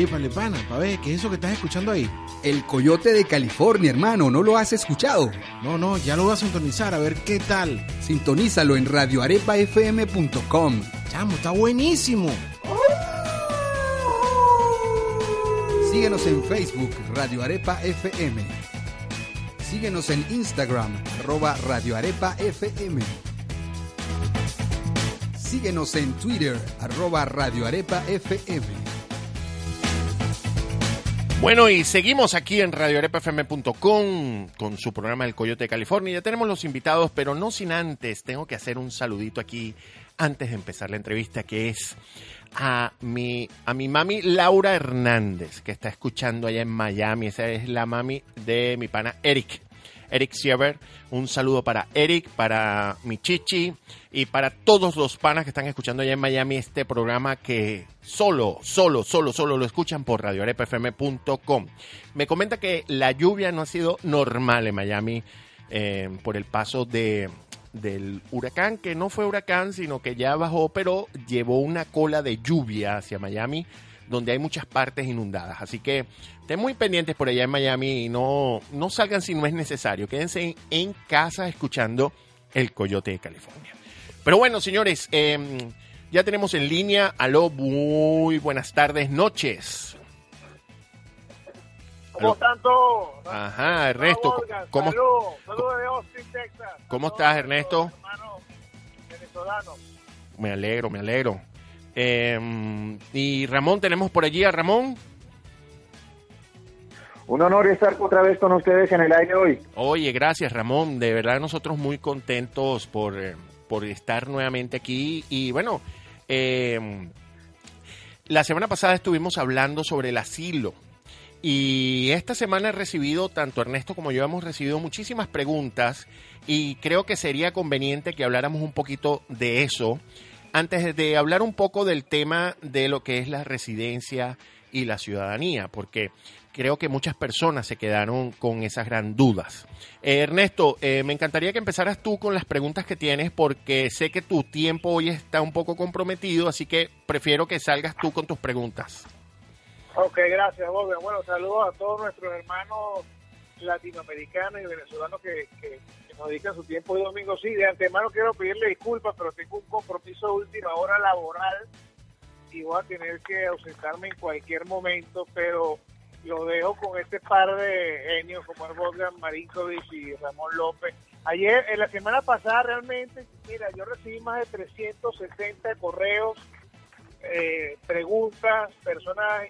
Épale, pana, pa' ver, ¿qué es eso que estás escuchando ahí? El Coyote de California, hermano, ¿no lo has escuchado? No, no, ya lo voy a sintonizar, a ver qué tal. Sintonízalo en radioarepafm.com. Chamo, está buenísimo. Síguenos en Facebook, Radio Arepa FM. Síguenos en Instagram, arroba Radio Arepa FM. Síguenos en Twitter, arroba Radio Arepa FM. Bueno, y seguimos aquí en radioarepafm.com con su programa El Coyote de California. Ya tenemos los invitados, pero no sin antes, tengo que hacer un saludito aquí antes de empezar la entrevista, que es a mi, a mi mami Laura Hernández, que está escuchando allá en Miami. Esa es la mami de mi pana Eric. Eric Siever, un saludo para Eric, para mi chichi y para todos los panas que están escuchando allá en Miami este programa que solo, solo, solo, solo lo escuchan por radiorepfm.com. Me comenta que la lluvia no ha sido normal en Miami eh, por el paso de, del huracán, que no fue huracán, sino que ya bajó, pero llevó una cola de lluvia hacia Miami, donde hay muchas partes inundadas. Así que estén muy pendientes por allá en Miami y no, no salgan si no es necesario. Quédense en, en casa escuchando El Coyote de California. Pero bueno, señores, eh, ya tenemos en línea. Aló, muy buenas tardes, noches. ¿Cómo están todos? Ajá, Ernesto, ¿cómo, Saludos, saludos de Austin, Texas. ¿Cómo estás, Ernesto? Hermanos venezolanos. Me alegro, me alegro. Eh, y Ramón, tenemos por allí a Ramón. Un honor estar otra vez con ustedes en el aire hoy. Oye, gracias Ramón. De verdad nosotros muy contentos por, eh, por estar nuevamente aquí. Y bueno, eh, la semana pasada estuvimos hablando sobre el asilo. Y esta semana he recibido, tanto Ernesto como yo hemos recibido muchísimas preguntas y creo que sería conveniente que habláramos un poquito de eso antes de hablar un poco del tema de lo que es la residencia y la ciudadanía, porque creo que muchas personas se quedaron con esas gran dudas. Eh, Ernesto, eh, me encantaría que empezaras tú con las preguntas que tienes, porque sé que tu tiempo hoy está un poco comprometido, así que prefiero que salgas tú con tus preguntas. Ok, gracias, Bobby. Bueno, saludos a todos nuestros hermanos latinoamericanos y venezolanos que, que, que nos dedican su tiempo de domingo. Sí, de antemano quiero pedirle disculpas, pero tengo un compromiso de última hora laboral y voy a tener que ausentarme en cualquier momento, pero lo dejo con este par de genios como es Bogdan Marinkovic y Ramón López. Ayer, en la semana pasada realmente, mira, yo recibí más de 360 correos, eh, preguntas, personas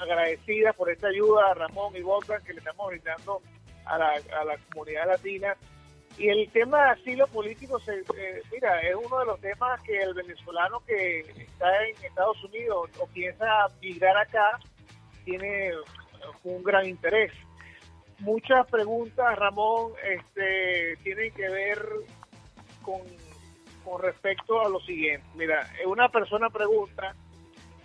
agradecidas por esta ayuda a Ramón y Bogdan que le estamos brindando a la, a la comunidad latina. Y el tema de asilo político, se, eh, mira, es uno de los temas que el venezolano que está en Estados Unidos o piensa migrar acá tiene un gran interés. Muchas preguntas, Ramón, este, tienen que ver con, con respecto a lo siguiente. Mira, una persona pregunta,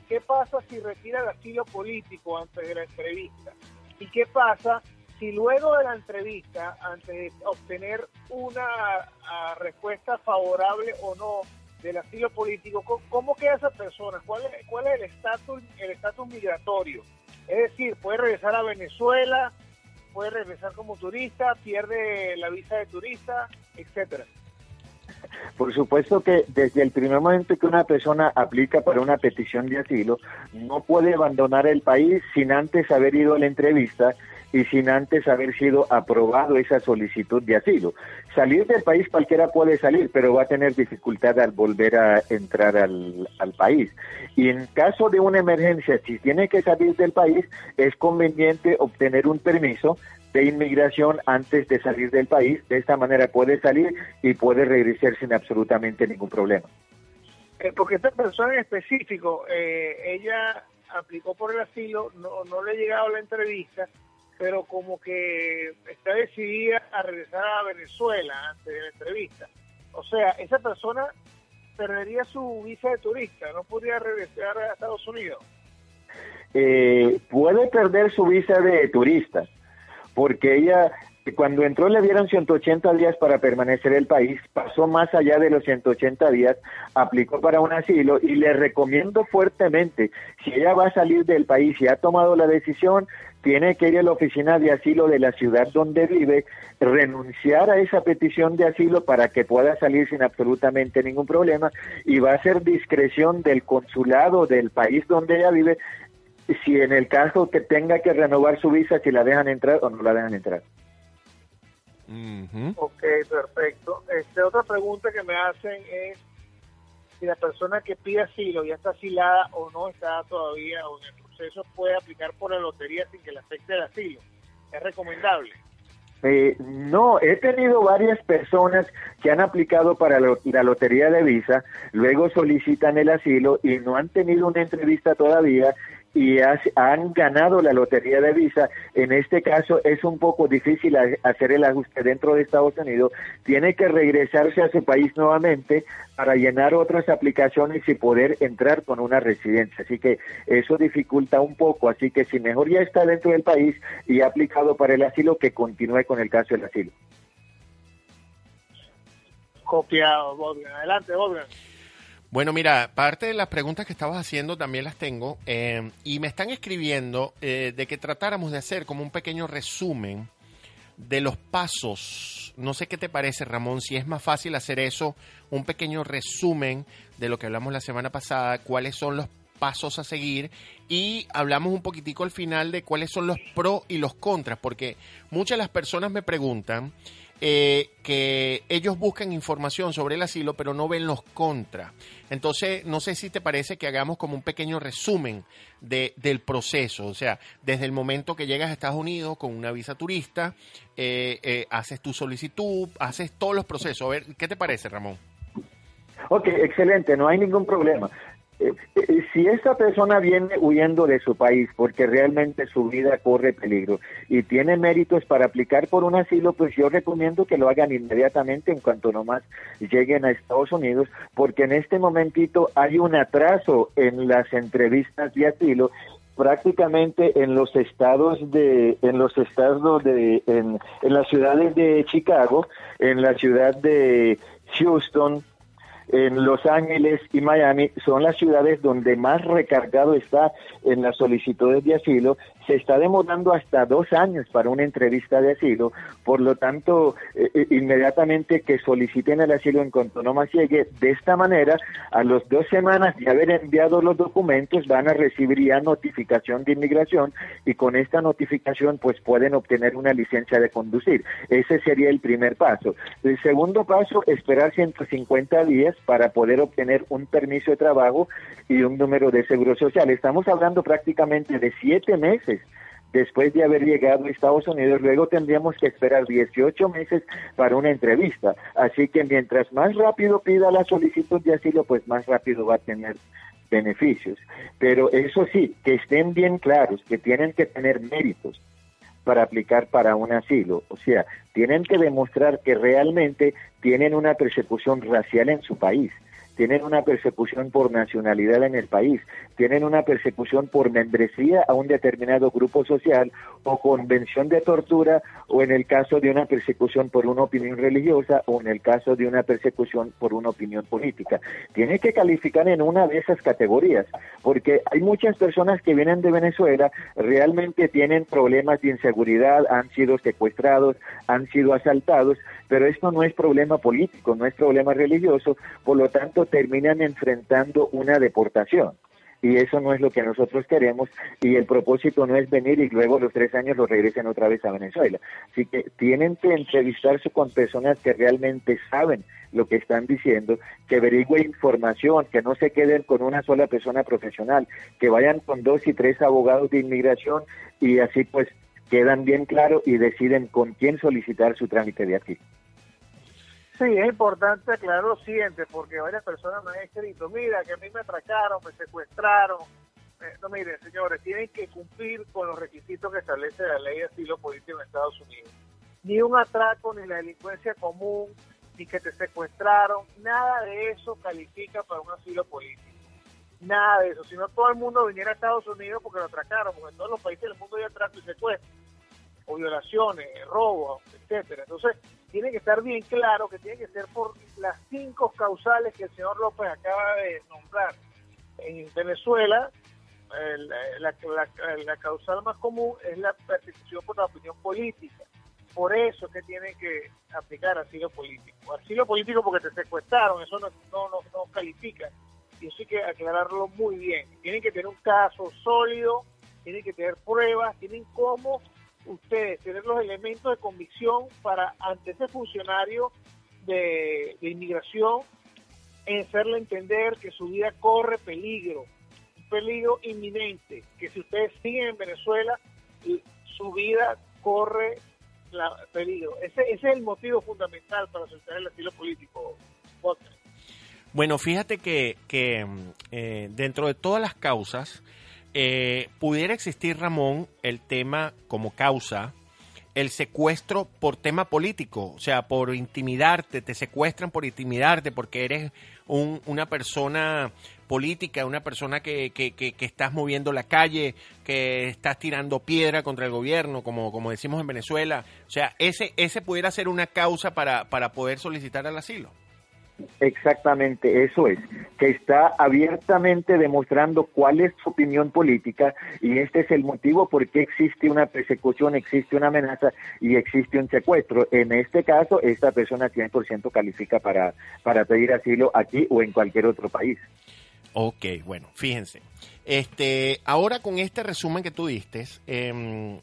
¿qué pasa si retira el asilo político antes de la entrevista? ¿Y qué pasa si luego de la entrevista, antes de obtener una a, respuesta favorable o no del asilo político, ¿cómo, cómo queda esa persona? ¿Cuál es, cuál es el estatus el estatus migratorio? Es decir, puede regresar a Venezuela, puede regresar como turista, pierde la visa de turista, etcétera. Por supuesto que desde el primer momento que una persona aplica para una petición de asilo, no puede abandonar el país sin antes haber ido a la entrevista y sin antes haber sido aprobado esa solicitud de asilo. Salir del país cualquiera puede salir, pero va a tener dificultad al volver a entrar al, al, país. Y en caso de una emergencia, si tiene que salir del país, es conveniente obtener un permiso de inmigración antes de salir del país. De esta manera puede salir y puede regresar sin absolutamente ningún problema. Eh, porque esta persona en específico, eh, ella aplicó por el asilo, no, no le ha llegado la entrevista, pero como que está decidida a regresar a Venezuela antes de la entrevista. O sea, esa persona perdería su visa de turista, no podría regresar a Estados Unidos. Eh, puede perder su visa de turista, porque ella Cuando entró le dieron 180 días para permanecer en el país, pasó más allá de los 180 días, aplicó para un asilo y le recomiendo fuertemente, si ella va a salir del país y ha tomado la decisión, tiene que ir a la oficina de asilo de la ciudad donde vive, renunciar a esa petición de asilo para que pueda salir sin absolutamente ningún problema y va a ser discreción del consulado del país donde ella vive si en el caso que tenga que renovar su visa, si la dejan entrar o no la dejan entrar. Ok, perfecto. Este, otra pregunta que me hacen es si la persona que pide asilo ya está asilada o no está todavía o en el proceso puede aplicar por la lotería sin que le afecte el asilo. ¿Es recomendable? Eh, no, he tenido varias personas que han aplicado para la lotería de visa, luego solicitan el asilo y no han tenido una entrevista todavía y han ganado la lotería de visa. En este caso es un poco difícil hacer el ajuste dentro de Estados Unidos. Tiene que regresarse a su país nuevamente para llenar otras aplicaciones y poder entrar con una residencia. Así que eso dificulta un poco. Así que si mejor ya está dentro del país y ha aplicado para el asilo, que continúe con el caso del asilo. Copiado, Adelante, Bobbian. Bueno, mira, parte de las preguntas que estabas haciendo también las tengo eh, y me están escribiendo eh, de que tratáramos de hacer como un pequeño resumen de los pasos. No sé qué te parece, Ramón, si es más fácil hacer eso, un pequeño resumen de lo que hablamos la semana pasada, cuáles son los pasos a seguir y hablamos un poquitico al final de cuáles son los pros y los contras, porque muchas de las personas me preguntan eh, que ellos buscan información sobre el asilo, pero no ven los contras. Entonces, no sé si te parece que hagamos como un pequeño resumen de, del proceso, o sea, desde el momento que llegas a Estados Unidos con una visa turista, eh, eh, haces tu solicitud, haces todos los procesos. A ver, ¿qué te parece, Ramón? Ok, excelente, no hay ningún problema. Eh, eh, si esta persona viene huyendo de su país porque realmente su vida corre peligro y tiene méritos para aplicar por un asilo, pues yo recomiendo que lo hagan inmediatamente en cuanto nomás lleguen a Estados Unidos, porque en este momentito hay un atraso en las entrevistas de asilo prácticamente en los estados de en los estados de en, en las ciudades de Chicago, en la ciudad de Houston, en Los Ángeles y Miami son las ciudades donde más recargado está en las solicitudes de asilo. Se está demorando hasta dos años para una entrevista de asilo, por lo tanto, eh, eh, inmediatamente que soliciten el asilo en cuanto no más llegue, de esta manera, a las dos semanas de haber enviado los documentos, van a recibir ya notificación de inmigración y con esta notificación pues pueden obtener una licencia de conducir. Ese sería el primer paso. El segundo paso, esperar 150 días para poder obtener un permiso de trabajo y un número de seguro social. Estamos hablando prácticamente de siete meses después de haber llegado a Estados Unidos, luego tendríamos que esperar 18 meses para una entrevista. Así que mientras más rápido pida la solicitud de asilo, pues más rápido va a tener beneficios. Pero eso sí, que estén bien claros, que tienen que tener méritos para aplicar para un asilo. O sea, tienen que demostrar que realmente tienen una persecución racial en su país tienen una persecución por nacionalidad en el país, tienen una persecución por membresía a un determinado grupo social o convención de tortura o en el caso de una persecución por una opinión religiosa o en el caso de una persecución por una opinión política. Tiene que calificar en una de esas categorías, porque hay muchas personas que vienen de Venezuela, realmente tienen problemas de inseguridad, han sido secuestrados, han sido asaltados, pero esto no es problema político, no es problema religioso, por lo tanto terminan enfrentando una deportación. Y eso no es lo que nosotros queremos y el propósito no es venir y luego los tres años lo regresen otra vez a Venezuela. Así que tienen que entrevistarse con personas que realmente saben lo que están diciendo, que averigüen información, que no se queden con una sola persona profesional, que vayan con dos y tres abogados de inmigración y así pues quedan bien claros y deciden con quién solicitar su trámite de aquí. Sí, es importante aclarar lo siguiente, porque varias personas me han escrito, mira, que a mí me atracaron, me secuestraron. Eh, no, miren, señores, tienen que cumplir con los requisitos que establece la ley de asilo político en Estados Unidos. Ni un atraco, ni la delincuencia común, ni que te secuestraron, nada de eso califica para un asilo político. Nada de eso. Si no, todo el mundo viniera a Estados Unidos porque lo atracaron, porque en todos los países del mundo hay atraco y secuestro. o violaciones, robos, etcétera. Entonces, tiene que estar bien claro que tiene que ser por las cinco causales que el señor López acaba de nombrar. En Venezuela, la, causal más común es la persecución por la opinión política. Por eso es que tiene que aplicar asilo político. Asilo político porque te secuestraron, eso no, no, no, no califica. Y eso hay que aclararlo muy bien. Tienen que tener un caso sólido, tienen que tener pruebas, tienen cómo ustedes tener los elementos de convicción para ante ese funcionario de, inmigración en hacerle entender que su vida corre peligro, un peligro inminente, que si ustedes siguen en Venezuela, su vida corre peligro. Ese, ese, es el motivo fundamental para soltar el asilo político. Bueno, fíjate que, que eh, dentro de todas las causas, eh, pudiera existir, Ramón, el tema como causa, el secuestro por tema político, o sea, por intimidarte, te secuestran por intimidarte porque eres una persona política, una persona que, que, que, estás moviendo la calle, que estás tirando piedra contra el gobierno, como, como decimos en Venezuela. O sea, ese, ese pudiera ser una causa para, para poder solicitar el asilo. Exactamente, eso es, que está abiertamente demostrando cuál es su opinión política y este es el motivo por qué existe una persecución, existe una amenaza y existe un secuestro. En este caso, esta persona 100% califica para, para pedir asilo aquí o en cualquier otro país. Ok, bueno, fíjense. Este, ahora con este resumen que tú eh,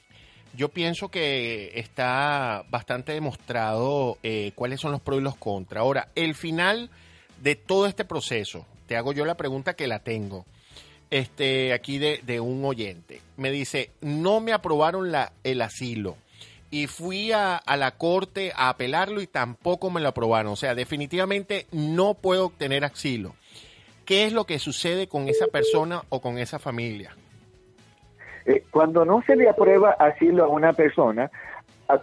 yo pienso que está bastante demostrado eh, cuáles son los pros y los contras. Ahora, el final de todo este proceso, te hago yo la pregunta que la tengo, este, aquí de, un oyente. Me dice, no me aprobaron el asilo y fui a, a, la corte a apelarlo y tampoco me lo aprobaron. O sea, definitivamente no puedo obtener asilo. ¿Qué es lo que sucede con esa persona o con esa familia? Eh, cuando no se le aprueba asilo a una persona,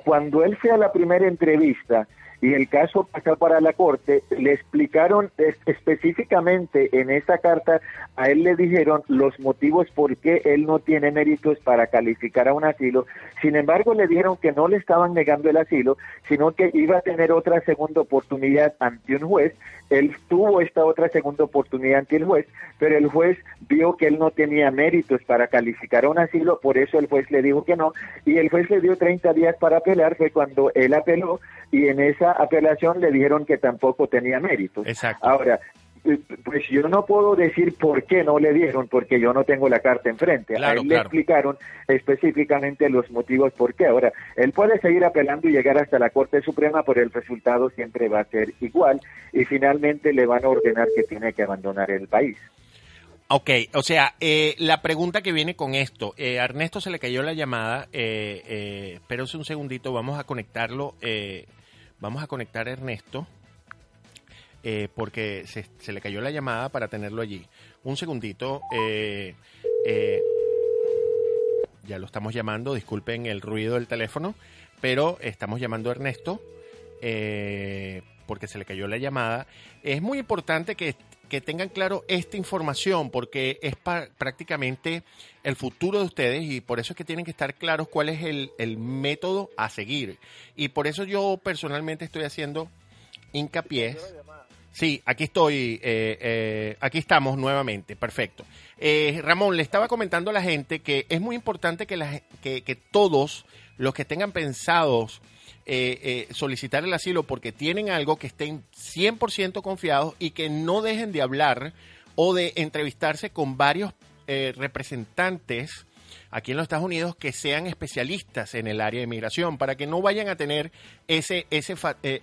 cuando él fue a la primera entrevista y el caso pasó para la corte, le explicaron específicamente en esa carta, a él le dijeron los motivos por qué él no tiene méritos para calificar a un asilo. Sin embargo, le dijeron que no le estaban negando el asilo, sino que iba a tener otra segunda oportunidad ante un juez. Él tuvo esta otra segunda oportunidad ante el juez, pero el juez vio que él no tenía méritos para calificar a un asilo, por eso el juez le dijo que no, y el juez le dio 30 días para apelar, fue cuando él apeló, y en esa apelación le dijeron que tampoco tenía méritos. Ahora, eh, pues yo no puedo decir por qué no le dieron, porque yo no tengo la carta enfrente. a él le explicaron específicamente los motivos por qué. Ahora, él puede seguir apelando y llegar hasta la Corte Suprema, pero el resultado siempre va a ser igual y finalmente le van a ordenar que tiene que abandonar el país. Ok, o sea, eh, la pregunta que viene con esto, eh, a Ernesto se le cayó la llamada, eh, eh, espérense un segundito, vamos a conectarlo, eh, vamos a conectar a Ernesto, porque se, le cayó la llamada para tenerlo allí. Un segundito, ya lo estamos llamando, disculpen el ruido del teléfono, pero estamos llamando a Ernesto porque se le cayó la llamada. Es muy importante que que tengan claro esta información porque es prácticamente el futuro de ustedes y por eso es que tienen que estar claros cuál es el, el método a seguir. Y por eso yo personalmente estoy haciendo hincapié. Sí, aquí estoy, eh, eh, aquí estamos nuevamente, perfecto. Eh, Ramón, le estaba comentando a la gente que es muy importante que, la, que, que todos los que tengan pensados eh, eh, solicitar el asilo porque tienen algo que estén 100% confiados y que no dejen de hablar o de entrevistarse con varios eh, representantes aquí en los Estados Unidos que sean especialistas en el área de inmigración para que no vayan a tener ese, ese,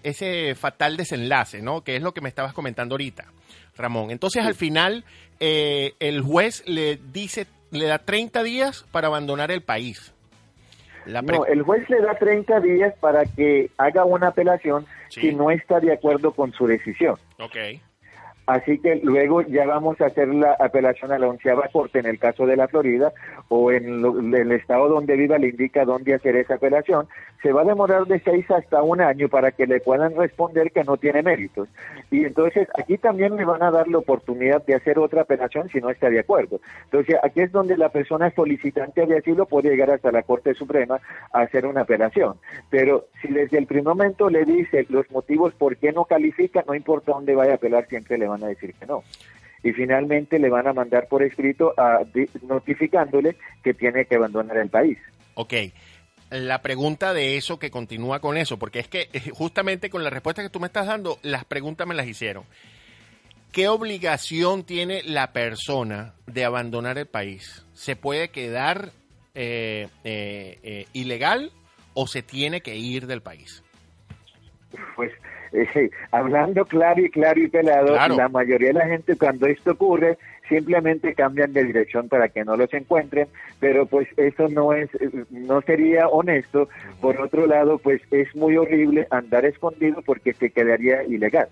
ese fatal desenlace, ¿no? Que es lo que me estabas comentando ahorita, Ramón. Entonces, al final, el juez le dice, le da 30 días para abandonar el país no, el juez le da 30 días para que haga una apelación si no está de acuerdo con su decisión. Ok. Así que luego ya vamos a hacer la apelación a la onceava corte en el caso de la Florida o en lo- el estado donde viva le indica dónde hacer esa apelación. Se va a demorar de seis hasta un año para que le puedan responder que no tiene méritos. Y entonces aquí también le van a dar la oportunidad de hacer otra apelación si no está de acuerdo. Entonces aquí es donde la persona solicitante de asilo puede llegar hasta la Corte Suprema a hacer una apelación. Pero si desde el primer momento le dice los motivos por qué no califica, no importa dónde vaya a apelar, siempre le van a decir que no. Y finalmente le van a mandar por escrito a, notificándole que tiene que abandonar el país. Ok. La pregunta de eso que continúa con eso, porque es que eh, justamente con la respuesta que tú me estás dando, las preguntas me las hicieron. ¿Qué obligación tiene la persona de abandonar el país? ¿Se puede quedar eh, eh, eh, ilegal o se tiene que ir del país? Pues eh, hablando claro y claro y pelado, Claro. la mayoría de la gente cuando esto ocurre simplemente cambian de dirección para que no los encuentren, pero pues eso no es, no sería honesto. Por otro lado, pues es muy horrible andar escondido porque se quedaría ilegal.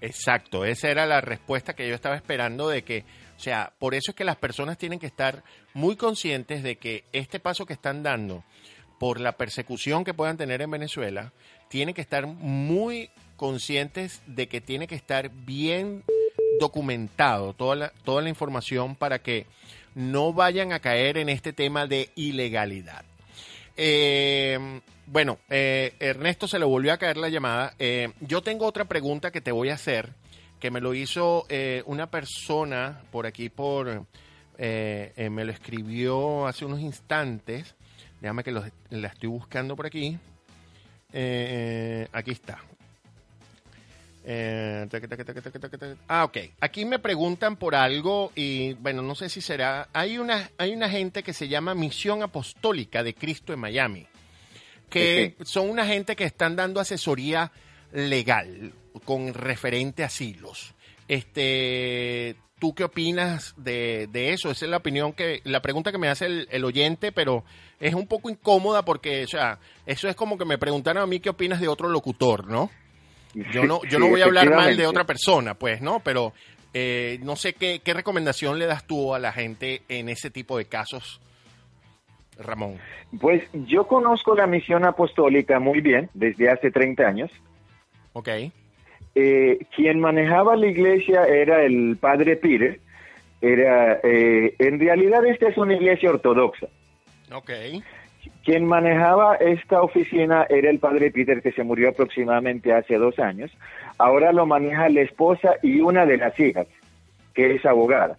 Exacto, esa era la respuesta que yo estaba esperando de que, o sea, por eso es que las personas tienen que estar muy conscientes de que este paso que están dando por la persecución que puedan tener en Venezuela, tienen que estar muy conscientes de que tiene que estar bien documentado toda la, toda la información para que no vayan a caer en este tema de ilegalidad. Eh, bueno, eh, Ernesto se le volvió a caer la llamada. Eh, yo tengo otra pregunta que te voy a hacer, que me lo hizo una persona por aquí, por me lo escribió hace unos instantes. Déjame que la estoy buscando por aquí. Aquí está. Eh, taca, taca, taca. Ah, ok. Aquí me preguntan por algo y bueno, no sé si será. Hay una, hay una gente que se llama Misión Apostólica de Cristo en Miami, que son una gente que están dando asesoría legal con referente a asilos. Este, ¿tú qué opinas de, de eso? Esa es la opinión que, la pregunta que me hace el, el oyente, pero es un poco incómoda porque, o sea, eso es como que me preguntaron a mí qué opinas de otro locutor, ¿no? Yo no, yo Sí, no voy a hablar mal de otra persona, pues, ¿no? Pero eh, no sé qué, qué recomendación le das tú a la gente en ese tipo de casos, Ramón. Pues yo conozco la misión apostólica muy bien desde hace 30 años. Ok, Eh, quien manejaba la iglesia era el padre Peter. Era, eh, en realidad esta es una iglesia ortodoxa. ok, Quien manejaba esta oficina era el padre Peter, que se murió aproximadamente hace dos años. Ahora lo maneja la esposa y una de las hijas, que es abogada.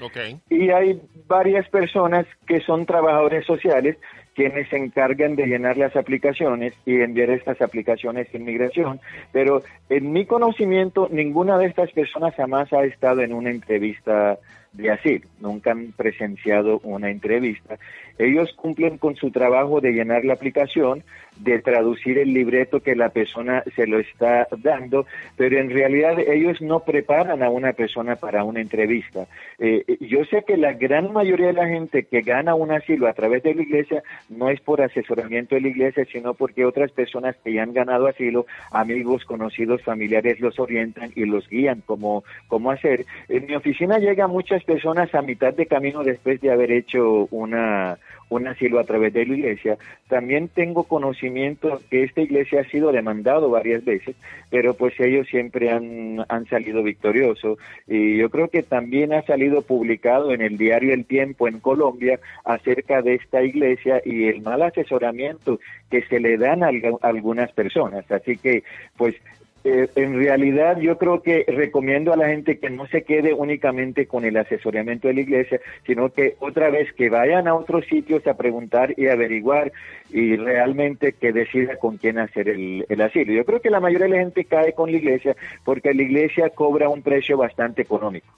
ok, Y hay varias personas que son trabajadores sociales quienes se encargan de llenar las aplicaciones y enviar estas aplicaciones de inmigración, pero en mi conocimiento ninguna de estas personas jamás ha estado en una entrevista de asilo, nunca han presenciado una entrevista. Ellos cumplen con su trabajo de llenar la aplicación, de traducir el libreto que la persona se lo está dando, pero en realidad ellos no preparan a una persona para una entrevista. Eh, yo sé que la gran mayoría de la gente que gana un asilo a través de la iglesia no es por asesoramiento de la iglesia, sino porque otras personas que ya han ganado asilo, amigos, conocidos, familiares, los orientan y los guían cómo, cómo hacer. En mi oficina llegan muchas personas a mitad de camino después de haber hecho una un asilo a través de la iglesia. También tengo conocimiento que esta iglesia ha sido demandado varias veces, pero pues ellos siempre han, han salido victoriosos. Y yo creo que también ha salido publicado en el diario El Tiempo en Colombia acerca de esta iglesia y el mal asesoramiento que se le dan a algu- a algunas personas. Así que pues eh, en realidad yo creo que recomiendo a la gente que no se quede únicamente con el asesoramiento de la iglesia, sino que otra vez que vayan a otros sitios a preguntar y averiguar y realmente que decida con quién hacer el, el asilo. Yo creo que la mayoría de la gente cae con la iglesia porque la iglesia cobra un precio bastante económico.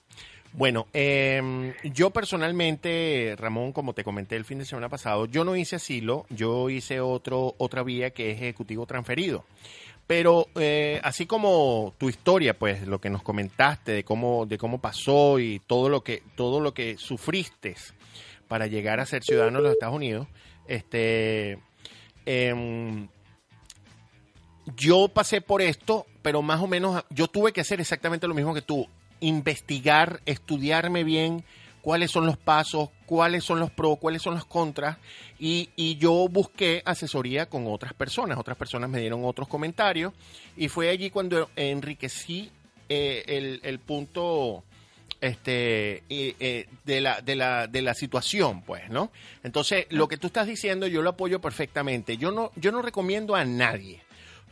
Bueno, eh, yo personalmente, Ramón, como te comenté el fin de semana pasado, yo no hice asilo, yo hice otro, otra vía que es ejecutivo transferido. Pero eh, así como tu historia, pues lo que nos comentaste de cómo, de cómo pasó y todo lo que, todo lo que sufriste para llegar a ser ciudadano de los Estados Unidos, este, em, yo pasé por esto, pero más o menos yo tuve que hacer exactamente lo mismo que tú. investigar, estudiarme bien cuáles son los pasos, cuáles son los pros, cuáles son los contras, y, y, yo busqué asesoría con otras personas, otras personas me dieron otros comentarios, y fue allí cuando enriquecí eh, el, el, punto este eh, de, la, de, la, de la situación, pues, ¿no? Entonces, lo que tú estás diciendo yo lo apoyo perfectamente. Yo no, yo no recomiendo a nadie.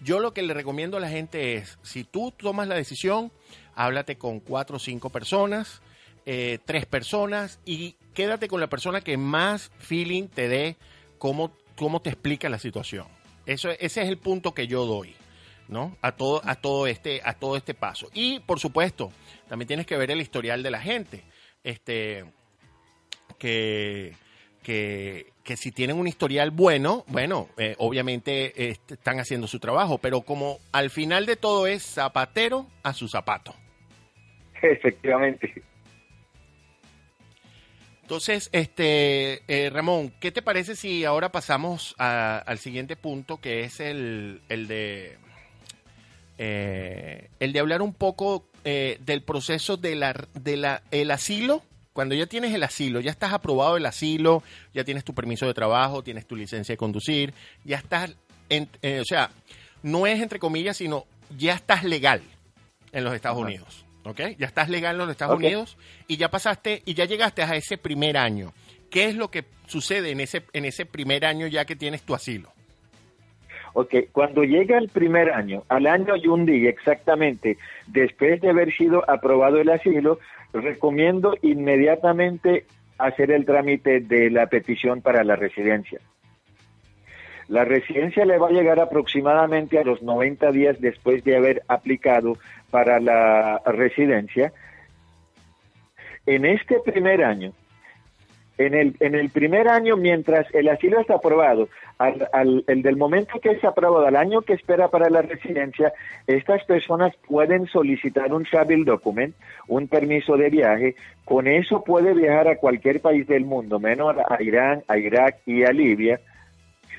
Yo lo que le recomiendo a la gente es, si tú tomas la decisión, háblate con cuatro o cinco personas, eh, tres personas y quédate con la persona que más feeling te dé cómo, cómo te explica la situación. Eso, ese es el punto que yo doy, ¿no? A todo, a todo este, a todo este paso. Y por supuesto, también tienes que ver el historial de la gente. Este, que, que, que si tienen un historial bueno, bueno, eh, obviamente están haciendo su trabajo, pero como al final de todo es zapatero a su zapato. Efectivamente. Entonces, este eh, Ramón, ¿qué te parece si ahora pasamos al siguiente punto, que es el, el de eh, el de hablar un poco eh, del proceso de la, de la, el asilo? Cuando ya tienes el asilo, ya estás aprobado el asilo, ya tienes tu permiso de trabajo, tienes tu licencia de conducir, ya estás, en, o sea, no es entre comillas, sino ya estás legal en los Estados Unidos. ¿Ok? Ya estás legal en los Estados Unidos y ya pasaste y ya llegaste a ese primer año. ¿Qué es lo que sucede en ese, en ese primer año ya que tienes tu asilo? Ok, cuando llega el primer año, al año y un día exactamente, después de haber sido aprobado el asilo, recomiendo inmediatamente hacer el trámite de la petición para la residencia. La residencia le va a llegar aproximadamente a los 90 días después de haber aplicado para la residencia. En este primer año, en el, en el primer año, mientras el asilo está aprobado, al, el del momento que es aprobado, al año que espera para la residencia, estas personas pueden solicitar un travel document, un permiso de viaje. Con eso puede viajar a cualquier país del mundo, menos a Irán, a Irak y a Libia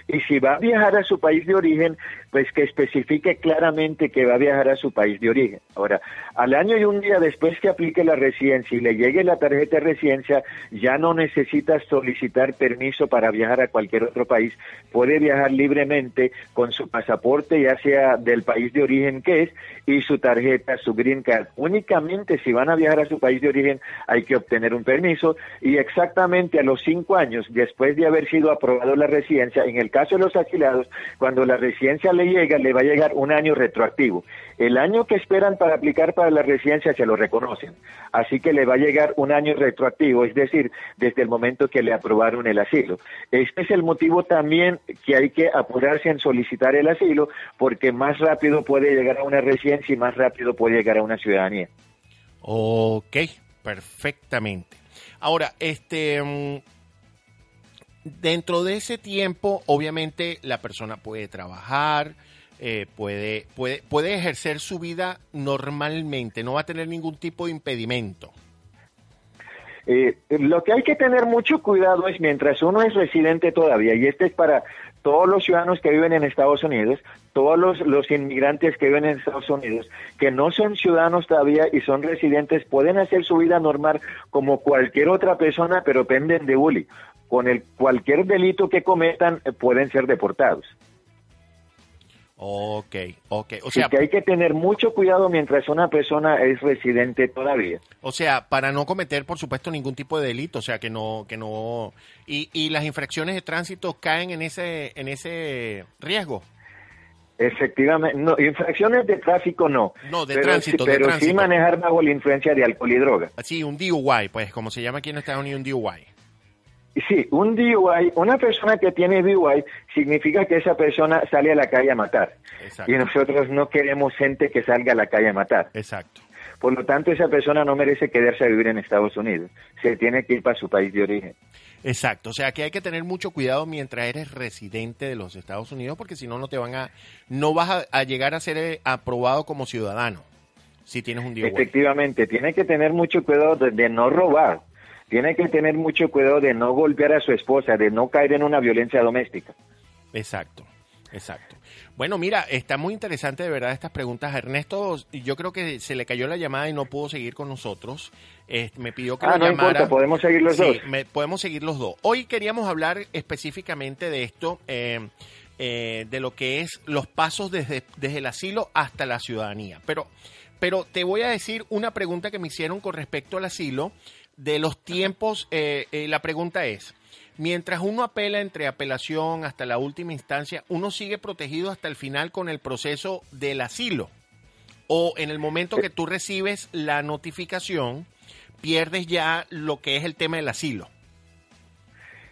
y si va a viajar a su país de origen, pues que especifique claramente que va a viajar a su país de origen. Ahora, al año y un día después que aplique la residencia y le llegue la tarjeta de residencia, ya no necesita solicitar permiso para viajar a cualquier otro país. Puede viajar libremente con su pasaporte, ya sea del país de origen que es, y su tarjeta, su green card. Únicamente si van a viajar a su país de origen hay que obtener un permiso y exactamente a los cinco años después de haber sido aprobado la residencia, en el caso de los asilados, cuando la residencia le llega, le va a llegar un año retroactivo. El año que esperan para aplicar para la residencia se lo reconocen. Así que le va a llegar un año retroactivo, es decir, desde el momento que le aprobaron el asilo. Este es el motivo también que hay que apurarse en solicitar el asilo, porque más rápido puede llegar a una residencia y más rápido puede llegar a una ciudadanía. Ok, perfectamente. Ahora, este, mm, dentro de ese tiempo, obviamente, la persona puede trabajar, eh, puede, puede, puede ejercer su vida normalmente, no va a tener ningún tipo de impedimento. Eh, lo que hay que tener mucho cuidado es mientras uno es residente todavía, y este es para todos los ciudadanos que viven en Estados Unidos, todos los, los, inmigrantes que viven en Estados Unidos, que no son ciudadanos todavía y son residentes, pueden hacer su vida normal como cualquier otra persona, pero penden de bully con el cualquier delito que cometan eh, pueden ser deportados. Ok, ok. O sea, que hay que tener mucho cuidado mientras una persona es residente todavía. O sea, para no cometer, por supuesto, ningún tipo de delito, o sea, que no, que no, y, y las infracciones de tránsito caen en ese, en ese riesgo. Efectivamente, no, infracciones de tráfico no. No, de pero, tránsito. Pero sí manejar bajo la influencia de alcohol y droga. Sí, un DUI, pues, como se llama aquí en Estados Unidos, un DUI. Sí, un DUI, una persona que tiene DUI significa que esa persona sale a la calle a matar. Exacto. Y nosotros no queremos gente que salga a la calle a matar. Exacto. Por lo tanto, esa persona no merece quedarse a vivir en Estados Unidos. Se tiene que ir para su país de origen. Exacto. O sea, que hay que tener mucho cuidado mientras eres residente de los Estados Unidos, porque si no, no te van a, no vas a, a llegar a ser eh, aprobado como ciudadano si tienes un DUI. Efectivamente, tiene que tener mucho cuidado de, de no robar tiene que tener mucho cuidado de no golpear a su esposa, de no caer en una violencia doméstica. Exacto, Exacto. Bueno, mira, está muy interesante de verdad estas preguntas. Ernesto, yo creo que se le cayó la llamada y no pudo seguir con nosotros. Eh, me pidió que ah, lo no llamara. importa, podemos seguir los Sí, dos. me- podemos seguir los dos. Hoy queríamos hablar específicamente de esto, eh, eh, de lo que es los pasos desde, desde el asilo hasta la ciudadanía. Pero, pero te voy a decir una pregunta que me hicieron con respecto al asilo, de los tiempos. eh, eh, la pregunta es, mientras uno apela entre apelación hasta la última instancia, ¿uno sigue protegido hasta el final con el proceso del asilo? o en el momento que tú recibes la notificación, pierdes ya lo que es el tema del asilo.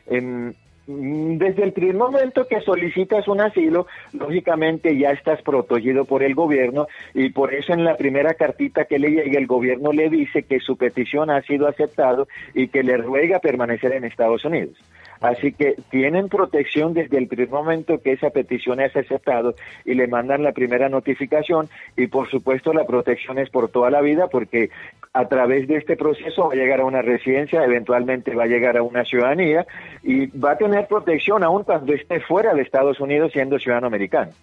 En- desde el primer momento que solicitas un asilo, lógicamente ya estás protegido por el gobierno y por eso en la primera cartita que le llega el gobierno le dice que su petición ha sido aceptado y que le ruega permanecer en Estados Unidos. Así que tienen protección desde el primer momento que esa petición es aceptado y le mandan la primera notificación y por supuesto la protección es por toda la vida porque a través de este proceso va a llegar a una residencia, eventualmente va a llegar a una ciudadanía y va a tener protección aún cuando esté fuera de Estados Unidos siendo ciudadano americano.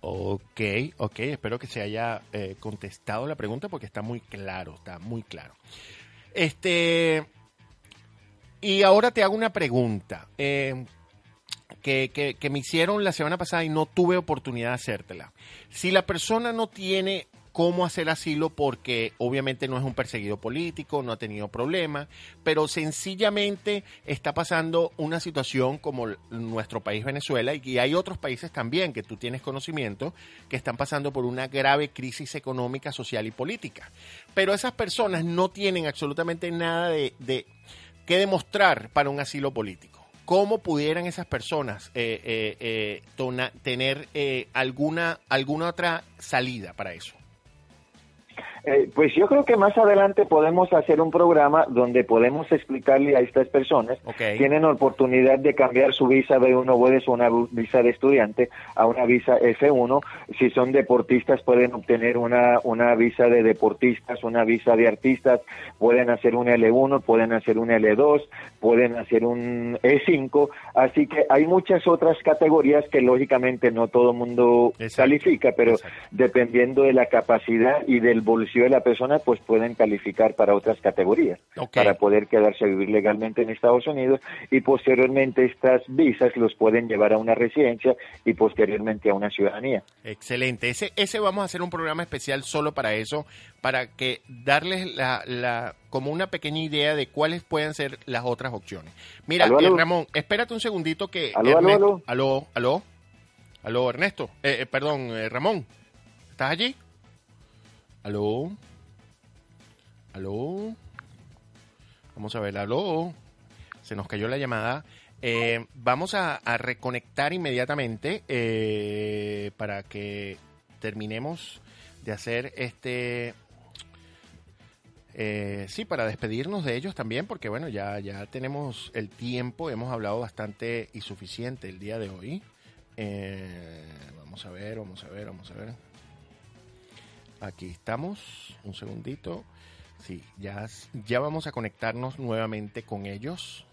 Ok, ok, espero que se haya eh, contestado la pregunta porque está muy claro, está muy claro. Este, y ahora te hago una pregunta eh, que, me hicieron la semana pasada y no tuve oportunidad de hacértela. Si la persona no tiene cómo hacer asilo porque obviamente no es un perseguido político, no ha tenido problemas, pero sencillamente está pasando una situación como nuestro país Venezuela y hay otros países también que tú tienes conocimiento que están pasando por una grave crisis económica, social y política. Pero esas personas no tienen absolutamente nada de que demostrar para un asilo político. ¿Cómo pudieran esas personas eh, eh, eh, tener eh, alguna, alguna otra salida para eso? Eh, pues yo creo que más adelante podemos hacer un programa donde podemos explicarle a estas personas Ok. tienen oportunidad de cambiar su visa B1 o una visa de estudiante a una visa F1. Si son deportistas pueden obtener una, una visa de deportistas, una visa de artistas, pueden hacer un L1, pueden hacer un L2, pueden hacer un E5. Así que hay muchas otras categorías que lógicamente no todo el mundo Exacto. califica, pero Exacto. dependiendo de la capacidad y del bolsillo de la persona, pues pueden calificar para otras categorías, para poder quedarse a vivir legalmente en Estados Unidos y posteriormente estas visas los pueden llevar a una residencia y posteriormente a una ciudadanía. Excelente. Ese, ese vamos a hacer un programa especial solo para eso, para que darles la, la, como una pequeña idea de cuáles pueden ser las otras opciones. Mira, Aló, aló. eh, Ramón, espérate un segundito que... Aló, aló, Ernesto- aló. aló, aló, aló, Ernesto, Eh, eh, perdón, eh, Ramón, ¿estás allí? Aló, aló, vamos a ver, aló, se nos cayó la llamada. Eh, vamos a, reconectar inmediatamente eh, para que terminemos de hacer este... eh, sí, para despedirnos de ellos también, porque bueno, ya, ya tenemos el tiempo, hemos hablado bastante y suficiente el día de hoy. Vamos a ver, vamos a ver, vamos a ver. Aquí estamos, un segundito. Sí, ya, ya vamos a conectarnos nuevamente con ellos.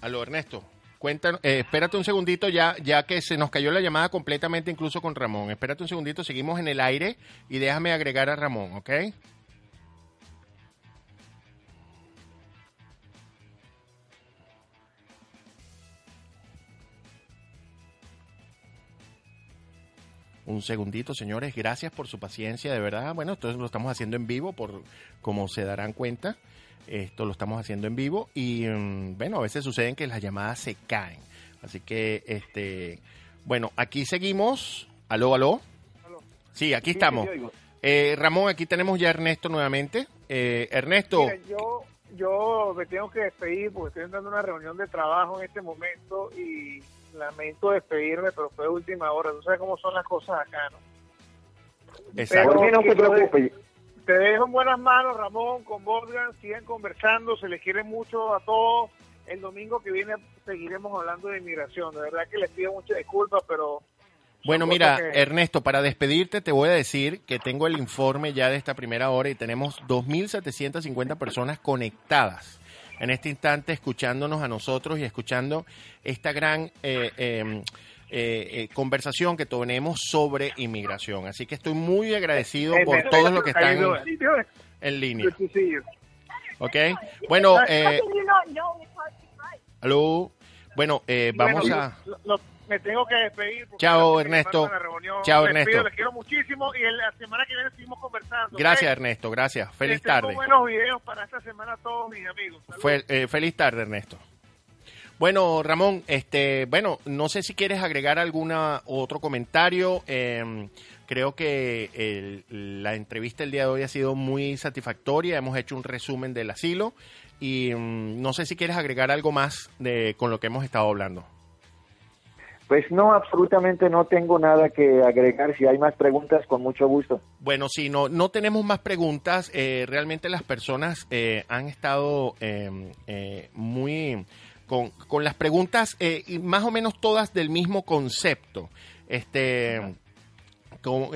Aló, Ernesto. Cuéntanos, eh, espérate un segundito ya, ya que se nos cayó la llamada completamente incluso con Ramón. Espérate un segundito, seguimos en el aire y déjame agregar a Ramón, ¿ok? Un segundito, señores. Gracias por su paciencia, de verdad. Bueno, esto lo estamos haciendo en vivo, por como se darán cuenta. Esto lo estamos haciendo en vivo y mm, bueno, a veces suceden que las llamadas se caen. Así que, este, bueno, aquí seguimos. Aló, aló. Aló. Sí, aquí Sí, estamos. Eh, Ramón, aquí tenemos ya a Ernesto nuevamente. Eh, Ernesto, Mira, yo, yo me tengo que despedir porque estoy entrando a una reunión de trabajo en este momento y lamento despedirme, pero fue última hora. Tú sabes cómo son las cosas acá, ¿no? Exacto. Por mí no se quiero de- preocupe. Te dejo en buenas manos, Ramón, con Morgan. Sigan conversando, se les quiere mucho a todos. El domingo que viene seguiremos hablando de inmigración. De verdad que les pido muchas disculpas, pero Bueno, mira, Ernesto, para despedirte te voy a decir que tengo el informe ya de esta primera hora y tenemos 2.750 personas conectadas en este instante escuchándonos a nosotros y escuchando esta gran eh, eh, eh, eh, conversación que tenemos sobre inmigración. Así que estoy muy agradecido por Ernesto, todos los que están en línea. ¿Ok? Bueno, eh. Bueno, eh, vamos a... me tengo que despedir. Chao, Ernesto. Chao, Ernesto. Les quiero muchísimo y en la semana que viene seguimos conversando. Gracias, Ernesto. Gracias. Feliz Les tengo tarde. buenos videos para esta semana a todos mis amigos. Fue, eh, feliz tarde, Ernesto. Bueno, Ramón, este, bueno, no sé si quieres agregar alguna otro comentario. Eh, creo que el- la entrevista el día de hoy ha sido muy satisfactoria. Hemos hecho un resumen del asilo y mm, no sé si quieres agregar algo más de con lo que hemos estado hablando. Pues no, absolutamente no tengo nada que agregar. Si hay más preguntas, con mucho gusto. Bueno, si no, no tenemos más preguntas, eh, realmente las personas eh, han estado eh, eh, muy con, con las preguntas eh, y más o menos todas del mismo concepto. Este, con,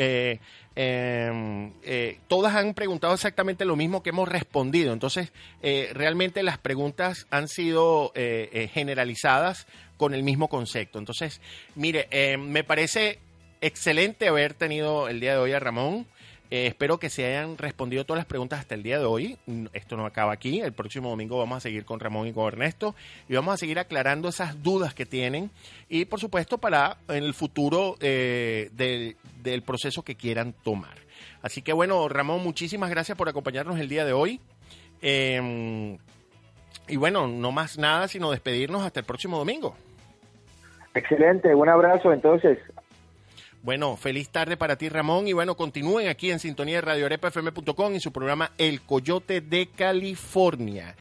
eh, eh, todas han preguntado exactamente lo mismo que hemos respondido. Entonces, eh, realmente las preguntas han sido eh, eh, generalizadas con el mismo concepto. Entonces, mire, eh, me parece excelente haber tenido el día de hoy a Ramón. Eh, espero que se hayan respondido todas las preguntas hasta el día de hoy. Mm, Esto no acaba aquí. El próximo domingo vamos a seguir con Ramón y con Ernesto y vamos a seguir aclarando esas dudas que tienen y, por supuesto, para en el futuro eh, del, del proceso que quieran tomar. Así que, bueno, Ramón, muchísimas gracias por acompañarnos el día de hoy. Eh, y bueno, no más nada sino despedirnos hasta el próximo domingo. Excelente, un abrazo entonces. Bueno, feliz tarde para ti, Ramón. Y bueno, continúen aquí en sintonía de Radio y su programa El Coyote de California.